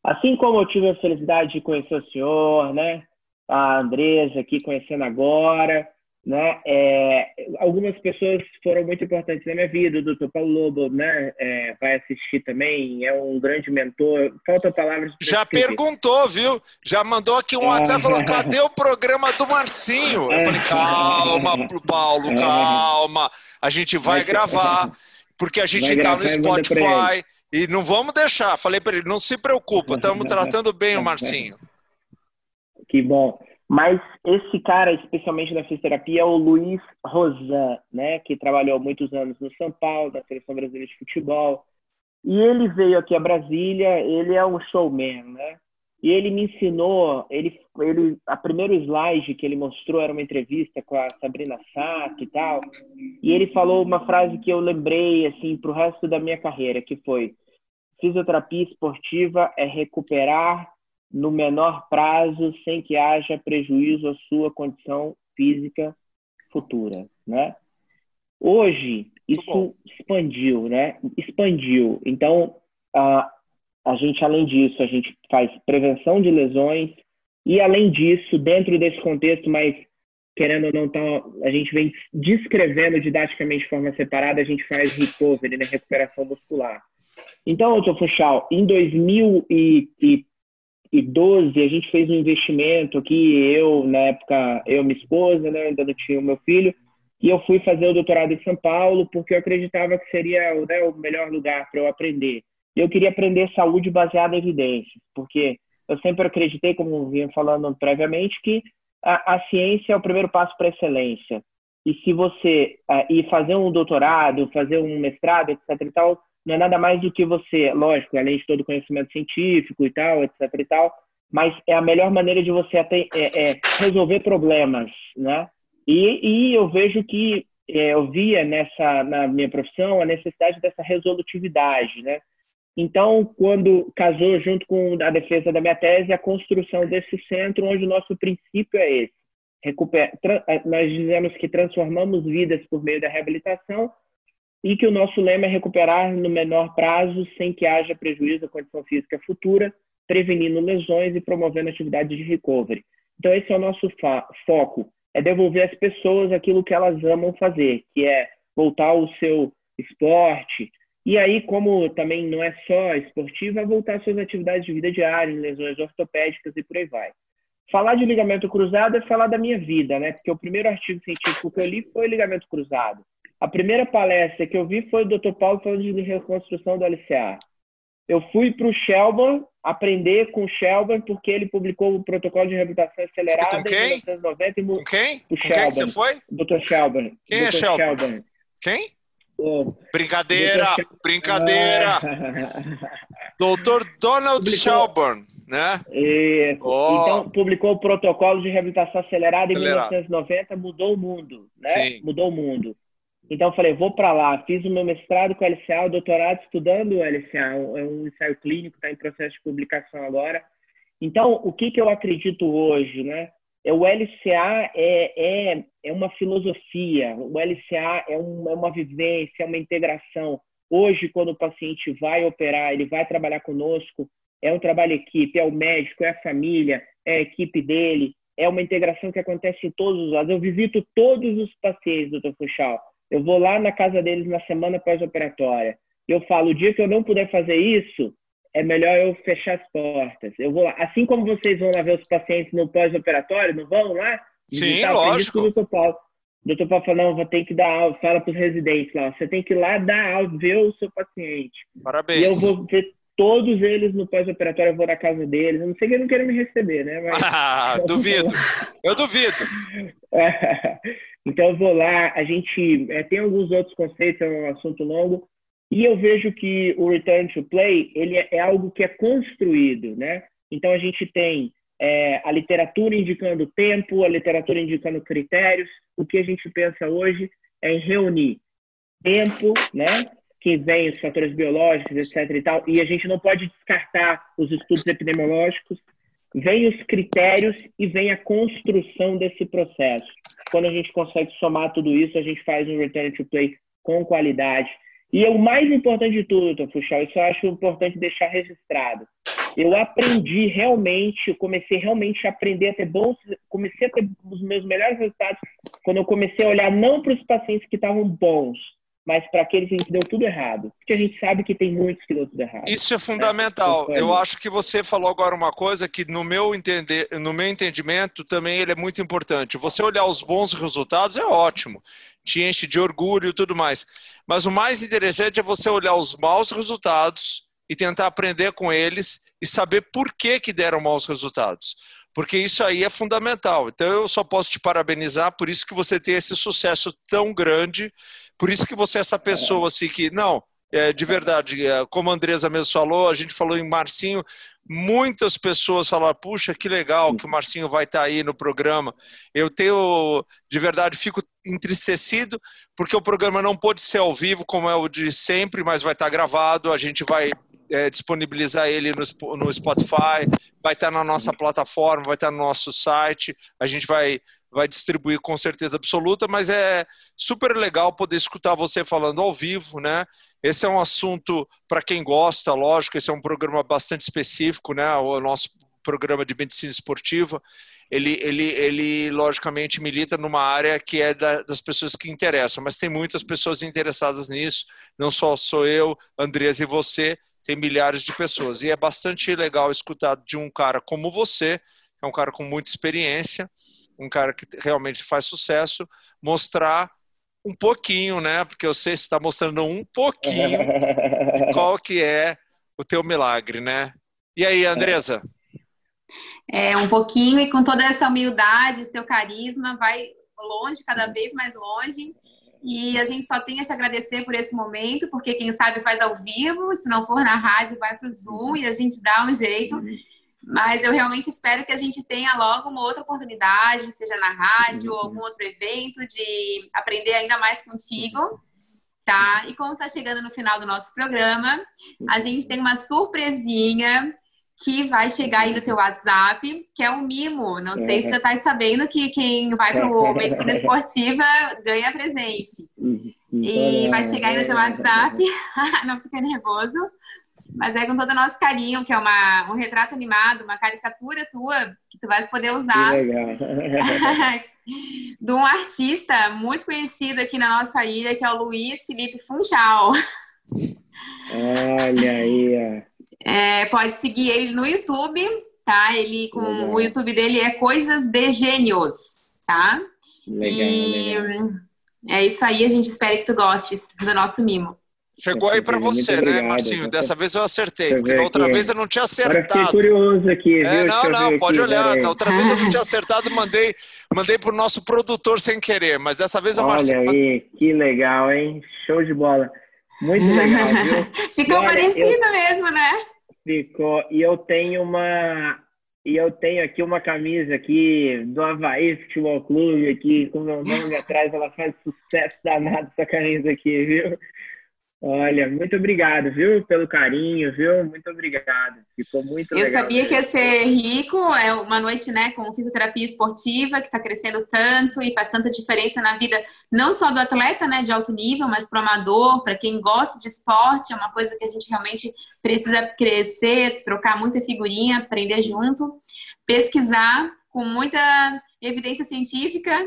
Assim como eu tive a felicidade de conhecer o senhor, né, a Andresa aqui conhecendo agora, né? É, algumas pessoas foram muito importantes na minha vida. O Dr. Paulo Lobo né, é, vai assistir também, é um grande mentor. Falta palavras. Já perguntou, viu? Já mandou aqui um WhatsApp falou: cadê o programa do Marcinho? Eu falei: calma, Paulo, é. calma. A gente vai gravar. Porque a gente está no Spotify e não vamos deixar. Falei para ele: não se preocupa, estamos tratando bem o Marcinho. Que bom. Mas esse cara, especialmente na fisioterapia, é o Luiz Rosan, né, que trabalhou muitos anos no São Paulo, na Seleção Brasileira de Futebol. E ele veio aqui a Brasília, ele é um showman, né? E ele me ensinou, ele, ele, a primeira slide que ele mostrou era uma entrevista com a Sabrina Sato e tal. E ele falou uma frase que eu lembrei assim para o resto da minha carreira, que foi: fisioterapia esportiva é recuperar no menor prazo, sem que haja prejuízo à sua condição física futura, né? Hoje isso expandiu, né? Expandiu. Então a, a gente além disso a gente faz prevenção de lesões e além disso dentro desse contexto mais querendo ou não, tá, a gente vem descrevendo didaticamente de forma separada, a gente faz recovery, né, recuperação muscular. Então, doutor Funchal, em 2012, a gente fez um investimento aqui, eu, na época, eu minha esposa, né, ainda não tinha o meu filho, e eu fui fazer o doutorado em São Paulo porque eu acreditava que seria né, o melhor lugar para eu aprender. Eu queria aprender saúde baseada em evidências, porque eu sempre acreditei, como vinha falando previamente, que a, a ciência é o primeiro passo para a excelência. E se você uh, ir fazer um doutorado, fazer um mestrado, etc. e tal, não é nada mais do que você, lógico, além de todo o conhecimento científico e tal, etc. e tal, mas é a melhor maneira de você até, é, é resolver problemas, né? E, e eu vejo que é, eu via nessa na minha profissão a necessidade dessa resolutividade, né? Então, quando casou junto com a defesa da minha tese, a construção desse centro, onde o nosso princípio é esse. Recuper... Eh, nós dizemos que transformamos vidas por meio da reabilitação e que o nosso lema é recuperar no menor prazo, sem que haja prejuízo à condição física futura, prevenindo lesões e promovendo atividade de recovery. Então, esse é o nosso foco, é devolver às pessoas aquilo que elas amam fazer, que é voltar ao seu esporte, e aí, como também não é só esportiva, é voltar às suas atividades de vida diária, lesões ortopédicas e por aí vai. Falar de ligamento cruzado é falar da minha vida, né? Porque o primeiro artigo científico que eu li foi ligamento cruzado. A primeira palestra que eu vi foi do Dr. Paulo falando de reconstrução do LCA. Eu fui para o Shelburne aprender com o Shelburne porque ele publicou o protocolo de reabilitação acelerada com quem? em 1990. com quem? Com quem você foi? Dr. Shelburne. Quem Dr. é Shelburne? Shelburne? Quem? Brincadeira, brincadeira. Doutor Donald publicou... Shelburne, né? Oh. Então, publicou o protocolo de reabilitação acelerada em Acelerado. 1990, mudou o mundo, né? Sim. Mudou o mundo. Então, falei, vou para lá. Fiz o meu mestrado com o LCA, o doutorado estudando o LCA. É um ensaio clínico, está em processo de publicação agora. Então, o que, que eu acredito hoje, né? É, o LCA é, é, é uma filosofia, o LCA é uma, é uma vivência, é uma integração. Hoje, quando o paciente vai operar, ele vai trabalhar conosco, é um trabalho equipe, é o médico, é a família, é a equipe dele, é uma integração que acontece em todos os lados. Eu visito todos os pacientes, doutor Fuchal. Eu vou lá na casa deles na semana pós-operatória. Eu falo, o dia que eu não puder fazer isso, é melhor eu fechar as portas. Eu vou lá. Assim como vocês vão lá ver os pacientes no pós-operatório, não vão lá? Sim, lógico. O doutor Paulo. O doutor Paulo fala, não, vou ter que dar aula, fala para os residentes lá, você tem que ir lá dar aula, ver o seu paciente. Parabéns. E eu vou ver todos eles no pós-operatório, eu vou na casa deles. Eu não sei que eles não querem me receber, né? Mas... Ah, duvido. Eu duvido. então eu vou lá, a gente é, tem alguns outros conceitos, é um assunto longo, e eu vejo que o return to play ele é, é algo que é construído, né? Então a gente tem é, a literatura indicando tempo, a literatura indicando critérios. O que a gente pensa hoje é em reunir tempo, né? Que vem os fatores biológicos, etc. e tal. E a gente não pode descartar os estudos epidemiológicos. Vem os critérios e vem a construção desse processo. Quando a gente consegue somar tudo isso, a gente faz um return to play com qualidade e é o mais importante de tudo. Fuxal, isso eu acho importante deixar registrado. Eu aprendi realmente, comecei realmente a aprender a ter bons, comecei a ter os meus melhores resultados quando eu comecei a olhar não para os pacientes que estavam bons, mas para aqueles que deu tudo errado. Porque a gente sabe que tem muitos que deu tudo errado. Isso é fundamental. Né? Eu acho que você falou agora uma coisa que, no meu, entender, no meu entendimento, também ele é muito importante. Você olhar os bons resultados é ótimo, te enche de orgulho e tudo mais. Mas o mais interessante é você olhar os maus resultados e tentar aprender com eles e saber por que, que deram maus resultados porque isso aí é fundamental. Então eu só posso te parabenizar por isso que você tem esse sucesso tão grande por isso que você é essa pessoa assim que, não, é, de verdade, é, como a Andresa mesmo falou, a gente falou em Marcinho, muitas pessoas falaram, puxa, que legal que o Marcinho vai estar tá aí no programa. Eu tenho, de verdade, fico entristecido, porque o programa não pôde ser ao vivo, como é o de sempre, mas vai estar tá gravado, a gente vai é, disponibilizar ele no, no Spotify, vai estar na nossa plataforma, vai estar no nosso site, a gente vai, vai distribuir com certeza absoluta, mas é super legal poder escutar você falando ao vivo, né? Esse é um assunto para quem gosta, lógico, esse é um programa bastante específico, né? O nosso programa de medicina esportiva. ele, ele, ele logicamente milita numa área que é da, das pessoas que interessam, mas tem muitas pessoas interessadas nisso, não só sou eu, Andrés e você, tem milhares de pessoas. E é bastante legal escutar de um cara como você, que é um cara com muita experiência, um cara que realmente faz sucesso, mostrar um pouquinho, né? Porque eu sei que está mostrando um pouquinho de qual que é o teu milagre, né? E aí, Andresa? É, um pouquinho e com toda essa humildade, esse teu carisma, vai longe, cada vez mais longe. E a gente só tem a te agradecer por esse momento, porque quem sabe faz ao vivo, se não for na rádio, vai para o Zoom e a gente dá um jeito. Mas eu realmente espero que a gente tenha logo uma outra oportunidade, seja na rádio ou algum outro evento, de aprender ainda mais contigo. Tá? E como está chegando no final do nosso programa, a gente tem uma surpresinha que vai chegar aí no teu WhatsApp, que é um mimo. Não sei se já está sabendo que quem vai para o Medicina Esportiva ganha presente. E vai chegar aí no teu WhatsApp, não fica nervoso, mas é com todo o nosso carinho, que é uma, um retrato animado, uma caricatura tua, que tu vais poder usar. Que legal. de um artista muito conhecido aqui na nossa ilha, que é o Luiz Felipe Funchal. Olha aí, ó. É, pode seguir ele no YouTube, tá? Ele com legal. o YouTube dele é Coisas de Gênios, tá? Legal, e legal. é isso aí, a gente espera que tu gostes do nosso mimo. Chegou aí para você, né, Marcinho? Dessa vez eu acertei, porque da outra vez eu não tinha acertado. Agora curioso aqui, é, não, não, pode aqui, olhar. Da outra vez eu não tinha acertado, mandei, mandei pro nosso produtor sem querer, mas dessa vez Marcinho... Olha aí, que legal, hein? Show de bola. Muito legal? Ficou olha, parecido eu... mesmo, né? Ficou. E eu tenho uma e eu tenho aqui uma camisa aqui do Havaí Futebol Clube aqui com meu nome atrás. Ela faz sucesso danado essa camisa aqui, viu? Olha, muito obrigado, viu, pelo carinho, viu? Muito obrigado. Ficou muito Eu legal. Eu sabia que ia ser rico, é uma noite, né, com fisioterapia esportiva que está crescendo tanto e faz tanta diferença na vida, não só do atleta, né, de alto nível, mas para o amador, para quem gosta de esporte, é uma coisa que a gente realmente precisa crescer, trocar muita figurinha, aprender junto, pesquisar com muita evidência científica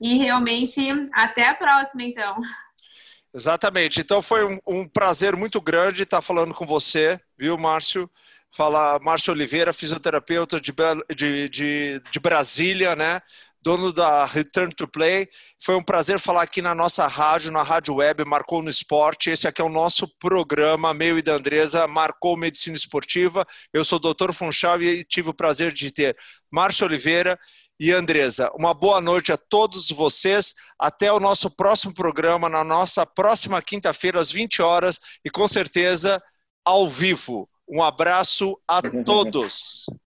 e realmente até a próxima, então. Exatamente. Então foi um, um, prazer muito grande estar falando com você, viu, Márcio? Fala, Márcio Oliveira, fisioterapeuta de, de, de, de Brasília, né? Dono da Return to Play. Foi um prazer falar aqui na nossa rádio, na Rádio Web, Marcou no Esporte. Esse aqui é o nosso programa, meu e da Andresa, Marcou Medicina Esportiva. Eu sou o Dr. Funchal e tive o prazer de ter Márcio Oliveira e Andresa. Uma boa noite a todos vocês. Até o nosso próximo programa, na nossa próxima quinta-feira, às 20 horas, e com certeza ao vivo. Um abraço a todos.